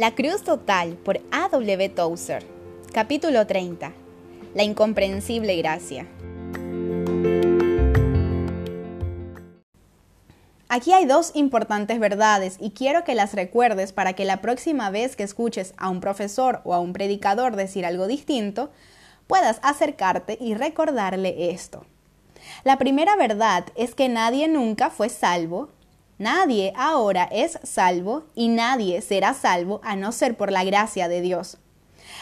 La Cruz Total por A.W. Tozer. Capítulo 30. La incomprensible gracia. Aquí hay dos importantes verdades y quiero que las recuerdes para que la próxima vez que escuches a un profesor o a un predicador decir algo distinto, puedas acercarte y recordarle esto. La primera verdad es que nadie nunca fue salvo, nadie ahora es salvo y nadie será salvo a no ser por la gracia de Dios.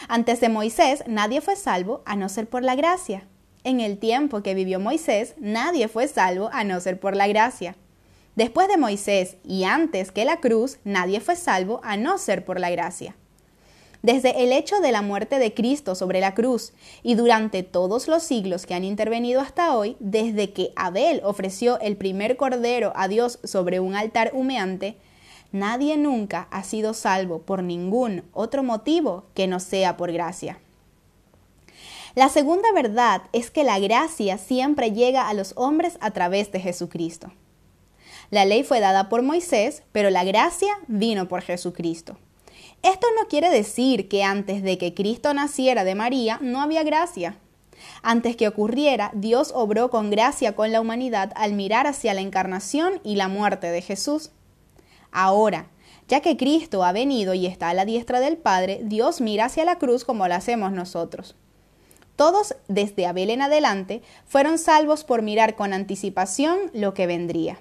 Antes de Moisés nadie fue salvo a no ser por la gracia. En el tiempo que vivió Moisés nadie fue salvo a no ser por la gracia. Después de Moisés y antes que la cruz nadie fue salvo a no ser por la gracia. Desde el hecho de la muerte de Cristo sobre la cruz y durante todos los siglos que han intervenido hasta hoy, desde que Abel ofreció el primer cordero a Dios sobre un altar humeante, nadie nunca ha sido salvo por ningún otro motivo que no sea por gracia. La segunda verdad es que la gracia siempre llega a los hombres a través de Jesucristo. La ley fue dada por Moisés, pero la gracia vino por Jesucristo. Esto no quiere decir que antes de que Cristo naciera de María no había gracia. Antes que ocurriera, Dios obró con gracia con la humanidad al mirar hacia la encarnación y la muerte de Jesús. Ahora, ya que Cristo ha venido y está a la diestra del Padre, Dios mira hacia la cruz como lo hacemos nosotros. Todos, desde Abel en adelante, fueron salvos por mirar con anticipación lo que vendría.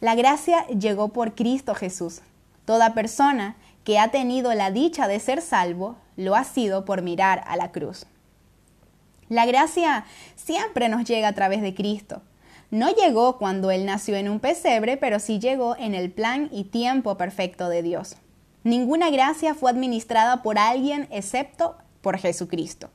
La gracia llegó por Cristo Jesús. Toda persona que ha tenido la dicha de ser salvo, lo ha sido por mirar a la cruz. La gracia siempre nos llega a través de Cristo. No llegó cuando Él nació en un pesebre, pero sí llegó en el plan y tiempo perfecto de Dios. Ninguna gracia fue administrada por alguien excepto por Jesucristo.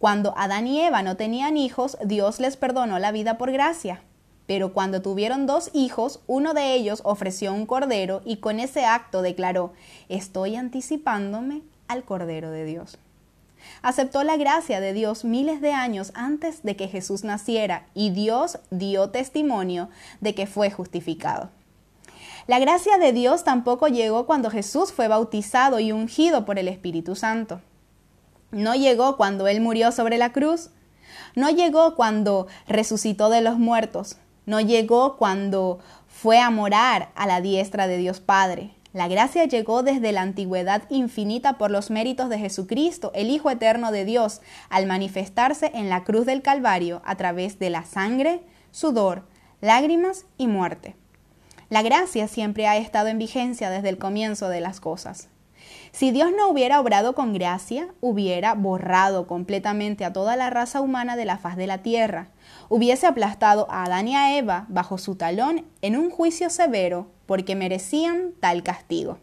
Cuando Adán y Eva no tenían hijos, Dios les perdonó la vida por gracia. Pero cuando tuvieron dos hijos, uno de ellos ofreció un cordero y con ese acto declaró, estoy anticipándome al cordero de Dios. Aceptó la gracia de Dios miles de años antes de que Jesús naciera y Dios dio testimonio de que fue justificado. La gracia de Dios tampoco llegó cuando Jesús fue bautizado y ungido por el Espíritu Santo. No llegó cuando Él murió sobre la cruz. No llegó cuando resucitó de los muertos no llegó cuando fue a morar a la diestra de Dios Padre. La gracia llegó desde la antigüedad infinita por los méritos de Jesucristo, el Hijo Eterno de Dios, al manifestarse en la cruz del Calvario a través de la sangre, sudor, lágrimas y muerte. La gracia siempre ha estado en vigencia desde el comienzo de las cosas. Si Dios no hubiera obrado con gracia, hubiera borrado completamente a toda la raza humana de la faz de la tierra, hubiese aplastado a Adán y a Eva bajo su talón en un juicio severo porque merecían tal castigo.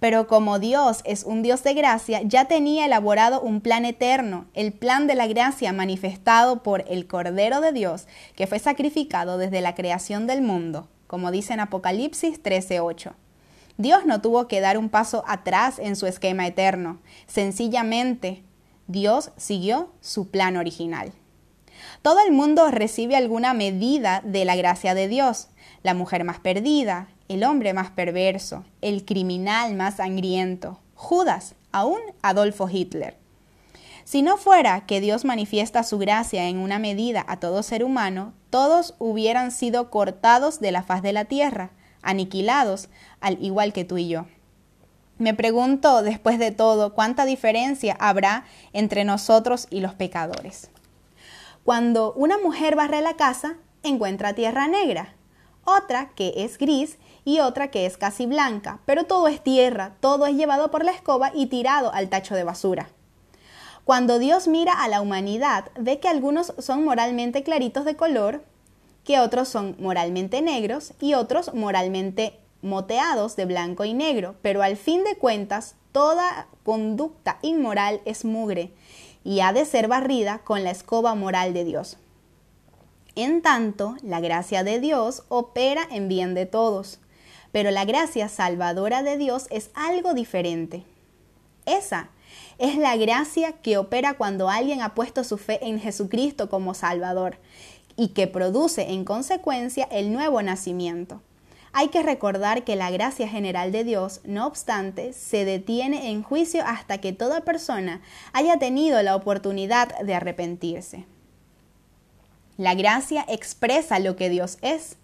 Pero como Dios es un Dios de gracia, ya tenía elaborado un plan eterno, el plan de la gracia manifestado por el Cordero de Dios, que fue sacrificado desde la creación del mundo, como dice en Apocalipsis 13:8. Dios no tuvo que dar un paso atrás en su esquema eterno. Sencillamente, Dios siguió su plan original. Todo el mundo recibe alguna medida de la gracia de Dios. La mujer más perdida, el hombre más perverso, el criminal más sangriento, Judas, aún Adolfo Hitler. Si no fuera que Dios manifiesta su gracia en una medida a todo ser humano, todos hubieran sido cortados de la faz de la tierra, aniquilados, al igual que tú y yo. Me pregunto, después de todo, cuánta diferencia habrá entre nosotros y los pecadores. Cuando una mujer barre la casa, encuentra tierra negra, otra que es gris y otra que es casi blanca, pero todo es tierra, todo es llevado por la escoba y tirado al tacho de basura. Cuando Dios mira a la humanidad, ve que algunos son moralmente claritos de color, que otros son moralmente negros y otros moralmente moteados de blanco y negro, pero al fin de cuentas toda conducta inmoral es mugre y ha de ser barrida con la escoba moral de Dios. En tanto, la gracia de Dios opera en bien de todos, pero la gracia salvadora de Dios es algo diferente. Esa es la gracia que opera cuando alguien ha puesto su fe en Jesucristo como Salvador y que produce en consecuencia el nuevo nacimiento. hay que recordar que la gracia general de Dios, no obstante, se detiene en juicio hasta que toda persona haya tenido la oportunidad de arrepentirse. La gracia expresa lo que Dios es.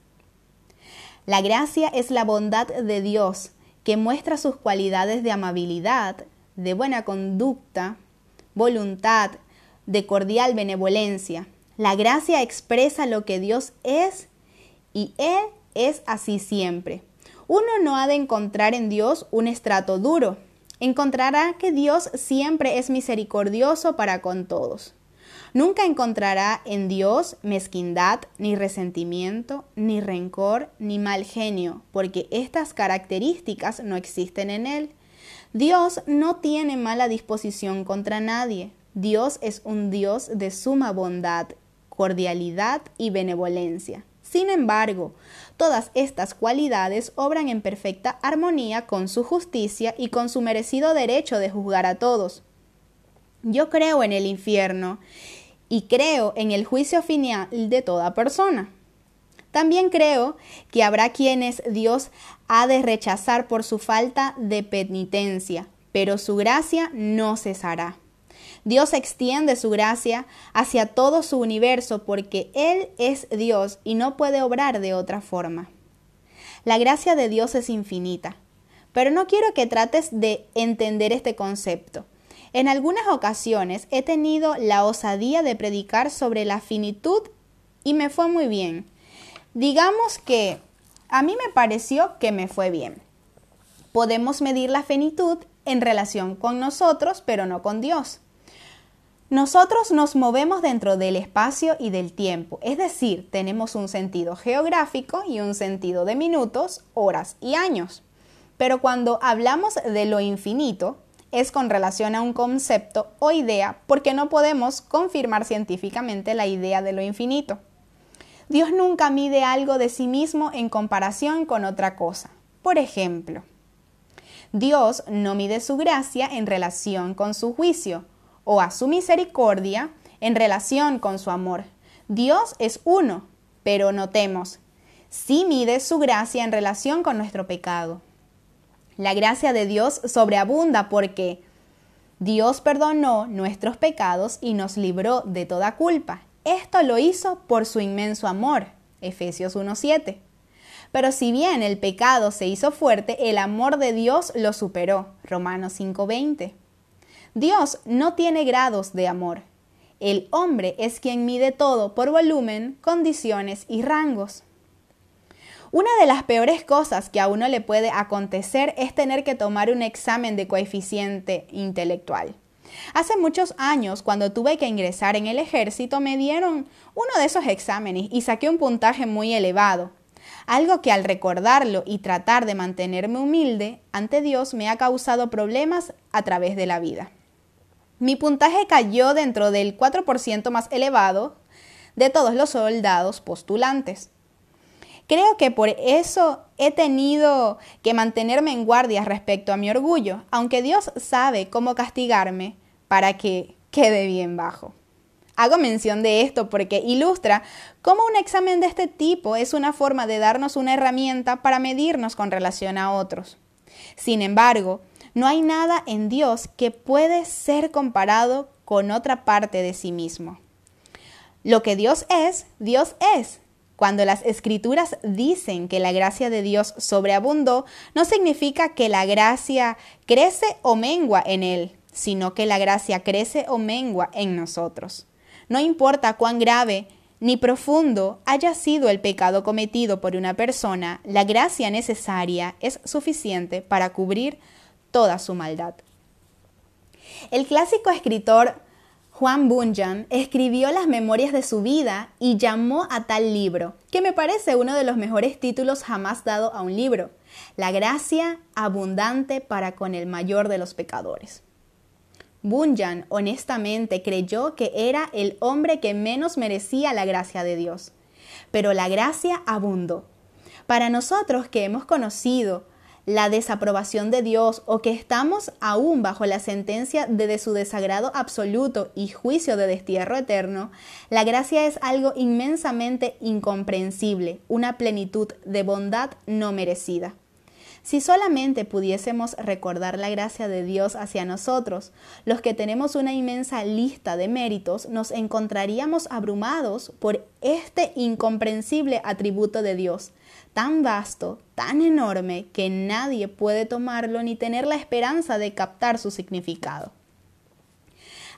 La gracia es la bondad de Dios que muestra sus cualidades de amabilidad, de buena conducta, voluntad, de cordial benevolencia. La gracia expresa lo que Dios es y Él es así siempre. Uno no ha de encontrar en Dios un estrato duro. Encontrará que Dios siempre es misericordioso para con todos. Nunca encontrará en Dios mezquindad, ni resentimiento, ni rencor, ni mal genio, porque estas características no existen en Él. Dios no tiene mala disposición contra nadie. Dios es un Dios de suma bondad, cordialidad y benevolencia. Sin embargo, todas estas cualidades obran en perfecta armonía con su justicia y con su merecido derecho de juzgar a todos. Yo creo en el infierno y creo en el juicio final de toda persona. También creo que habrá quienes Dios ha de rechazar por su falta de penitencia, pero su gracia no cesará. Dios extiende su gracia hacia todo su universo porque Él es Dios y no puede obrar de otra forma. La gracia de Dios es infinita, pero no quiero que trates de entender este concepto. En algunas ocasiones he tenido la osadía de predicar sobre la finitud y me fue muy bien. Digamos que a mí me pareció que me fue bien. Podemos medir la finitud en relación con nosotros, pero no con Dios. Nosotros nos movemos dentro del espacio y del tiempo, es decir, tenemos un sentido geográfico y un sentido de minutos, horas y años. Pero cuando hablamos de lo infinito, es con relación a un concepto o idea porque no podemos confirmar científicamente la idea de lo infinito. Dios nunca mide algo de sí mismo en comparación con otra cosa. Por ejemplo, Dios no mide su gracia en relación con su juicio, o a su misericordia en relación con su amor. Dios es uno, pero notemos, sí mide su gracia en relación con nuestro pecado. La gracia de Dios sobreabunda porque Dios perdonó nuestros pecados y nos libró de toda culpa. Esto lo hizo por su inmenso amor. Efesios 1.7. Pero si bien el pecado se hizo fuerte, el amor de Dios lo superó. Romanos 5.20. Dios no tiene grados de amor. El hombre es quien mide todo por volumen, condiciones y rangos. Una de las peores cosas que a uno le puede acontecer es tener que tomar un examen de coeficiente intelectual. Hace muchos años, cuando tuve que ingresar en el ejército, me dieron uno de esos exámenes y saqué un puntaje muy elevado. Algo que al recordarlo y tratar de mantenerme humilde ante Dios me ha causado problemas a través de la vida. Mi puntaje cayó dentro del 4% más elevado de todos los soldados postulantes. Creo que por eso he tenido que mantenerme en guardia respecto a mi orgullo, aunque Dios sabe cómo castigarme para que quede bien bajo. Hago mención de esto porque ilustra cómo un examen de este tipo es una forma de darnos una herramienta para medirnos con relación a otros. Sin embargo, no hay nada en Dios que puede ser comparado con otra parte de sí mismo. Lo que Dios es, Dios es. Cuando las escrituras dicen que la gracia de Dios sobreabundó, no significa que la gracia crece o mengua en Él, sino que la gracia crece o mengua en nosotros. No importa cuán grave ni profundo haya sido el pecado cometido por una persona, la gracia necesaria es suficiente para cubrir toda su maldad. El clásico escritor Juan Bunyan escribió las memorias de su vida y llamó a tal libro, que me parece uno de los mejores títulos jamás dado a un libro, La gracia abundante para con el mayor de los pecadores. Bunyan honestamente creyó que era el hombre que menos merecía la gracia de Dios, pero la gracia abundó. Para nosotros que hemos conocido la desaprobación de Dios o que estamos aún bajo la sentencia de, su desagrado absoluto y juicio de destierro eterno, la gracia es algo inmensamente incomprensible, una plenitud de bondad no merecida. Si solamente pudiésemos recordar la gracia de Dios hacia nosotros, los que tenemos una inmensa lista de méritos, nos encontraríamos abrumados por este incomprensible atributo de Dios, tan vasto, tan enorme, que nadie puede tomarlo ni tener la esperanza de captar su significado.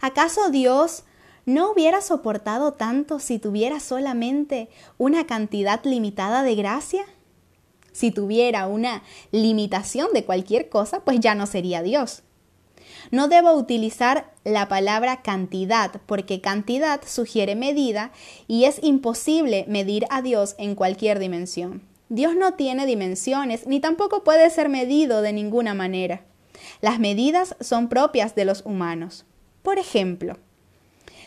¿Acaso Dios no hubiera soportado tanto si tuviera solamente una cantidad limitada de gracia? Si tuviera una limitación de cualquier cosa, pues ya no sería Dios. No debo utilizar la palabra cantidad porque cantidad sugiere medida y es imposible medir a Dios en cualquier dimensión. Dios no tiene dimensiones ni tampoco puede ser medido de ninguna manera. Las medidas son propias de los humanos. Por ejemplo,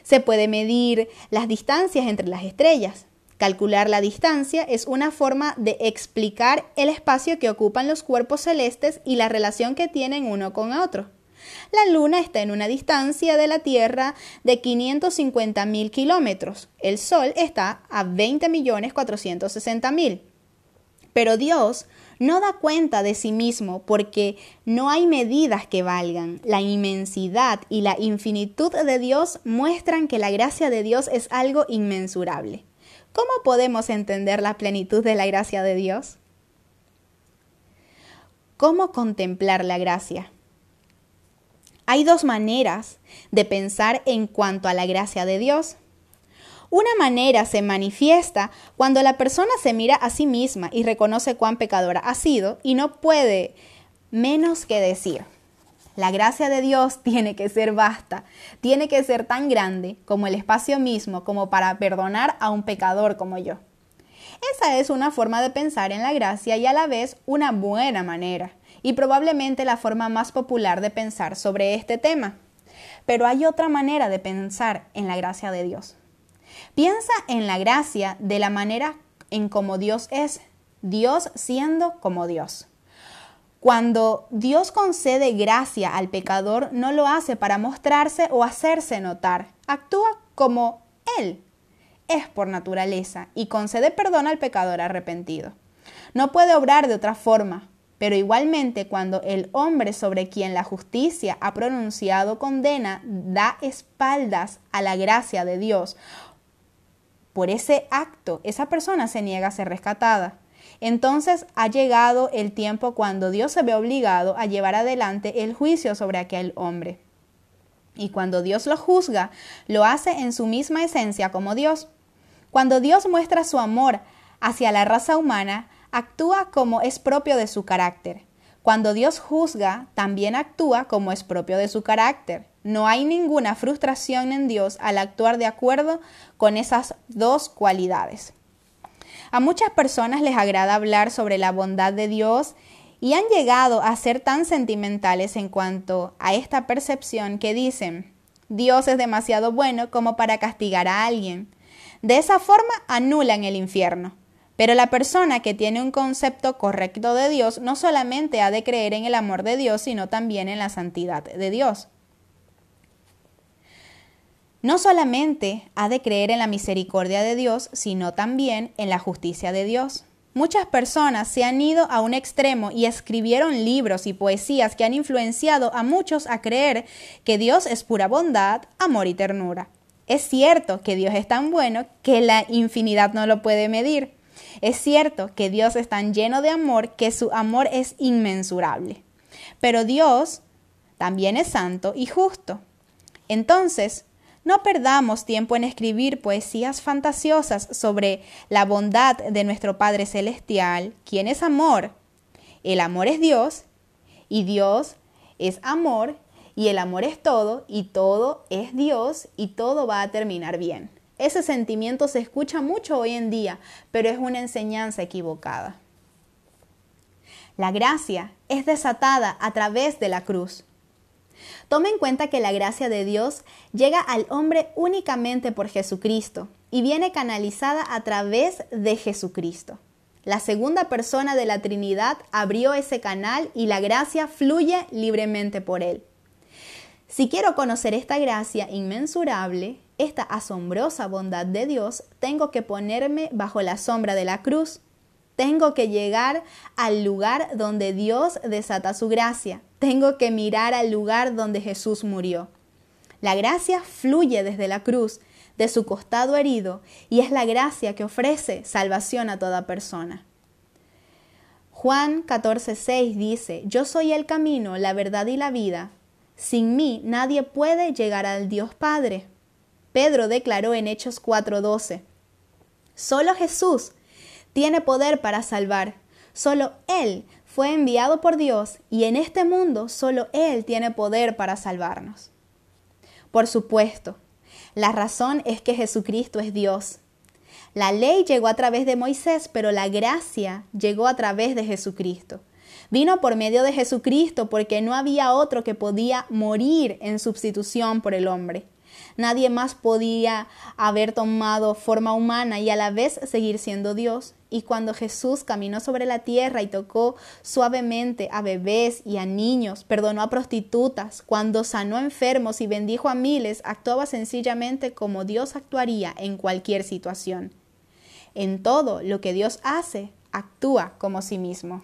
se puede medir las distancias entre las estrellas, Calcular la distancia es una forma de explicar el espacio que ocupan los cuerpos celestes y la relación que tienen uno con otro. La Luna está en una distancia de la Tierra de 550.000 kilómetros. El Sol está a 20.460.000. Pero Dios no da cuenta de sí mismo porque no hay medidas que valgan. La inmensidad y la infinitud de Dios muestran que la gracia de Dios es algo inmensurable. ¿Cómo podemos entender la plenitud de la gracia de Dios? ¿Cómo contemplar la gracia? Hay dos maneras de pensar en cuanto a la gracia de Dios. Una manera se manifiesta cuando la persona se mira a sí misma y reconoce cuán pecadora ha sido y no puede menos que decir, la gracia de Dios tiene que ser vasta, tiene que ser tan grande como el espacio mismo como para perdonar a un pecador como yo. Esa es una forma de pensar en la gracia y a la vez una buena manera, y probablemente la forma más popular de pensar sobre este tema. Pero hay otra manera de pensar en la gracia de Dios. Piensa en la gracia de la manera en como Dios es, Dios siendo como Dios. Cuando Dios concede gracia al pecador, no lo hace para mostrarse o hacerse notar. Actúa como Él es por naturaleza y concede perdón al pecador arrepentido. No puede obrar de otra forma, pero igualmente cuando el hombre sobre quien la justicia ha pronunciado condena da espaldas a la gracia de Dios, por ese acto esa persona se niega a ser rescatada. Entonces ha llegado el tiempo cuando Dios se ve obligado a llevar adelante el juicio sobre aquel hombre. Y cuando Dios lo juzga, lo hace en su misma esencia como Dios. Cuando Dios muestra su amor hacia la raza humana, actúa como es propio de su carácter. Cuando Dios juzga, también actúa como es propio de su carácter. No hay ninguna frustración en Dios al actuar de acuerdo con esas dos cualidades. A muchas personas les agrada hablar sobre la bondad de Dios y han llegado a ser tan sentimentales en cuanto a esta percepción que dicen, Dios es demasiado bueno como para castigar a alguien. De esa forma anulan el infierno. Pero la persona que tiene un concepto correcto de Dios no solamente ha de creer en el amor de Dios, sino también en la santidad de Dios. No solamente ha de creer en la misericordia de Dios, sino también en la justicia de Dios. Muchas personas se han ido a un extremo y escribieron libros y poesías que han influenciado a muchos a creer que Dios es pura bondad, amor y ternura. Es cierto que Dios es tan bueno que la infinidad no lo puede medir. Es cierto que Dios es tan lleno de amor que su amor es inmensurable. Pero Dios también es santo y justo. Entonces, no perdamos tiempo en escribir poesías fantasiosas sobre la bondad de nuestro Padre Celestial, quien es amor. El amor es Dios y Dios es amor y el amor es todo y todo es Dios y todo va a terminar bien. Ese sentimiento se escucha mucho hoy en día, pero es una enseñanza equivocada. La gracia es desatada a través de la cruz. Tome en cuenta que la gracia de Dios llega al hombre únicamente por Jesucristo y viene canalizada a través de Jesucristo. La segunda persona de la Trinidad abrió ese canal y la gracia fluye libremente por él. Si quiero conocer esta gracia inmensurable, esta asombrosa bondad de Dios, tengo que ponerme bajo la sombra de la cruz. Tengo que llegar al lugar donde Dios desata su gracia. Tengo que mirar al lugar donde Jesús murió. La gracia fluye desde la cruz de su costado herido y es la gracia que ofrece salvación a toda persona. Juan 14:6 dice, Yo soy el camino, la verdad y la vida. Sin mí nadie puede llegar al Dios Padre. Pedro declaró en Hechos 4:12, Solo Jesús tiene poder para salvar. Solo Él fue enviado por Dios y en este mundo solo Él tiene poder para salvarnos. Por supuesto, la razón es que Jesucristo es Dios. La ley llegó a través de Moisés, pero la gracia llegó a través de Jesucristo. Vino por medio de Jesucristo porque no había otro que podía morir en sustitución por el hombre. Nadie más podía haber tomado forma humana y a la vez seguir siendo Dios. Y cuando Jesús caminó sobre la tierra y tocó suavemente a bebés y a niños, perdonó a prostitutas, cuando sanó enfermos y bendijo a miles, actuaba sencillamente como Dios actuaría en cualquier situación. En todo lo que Dios hace, actúa como sí mismo.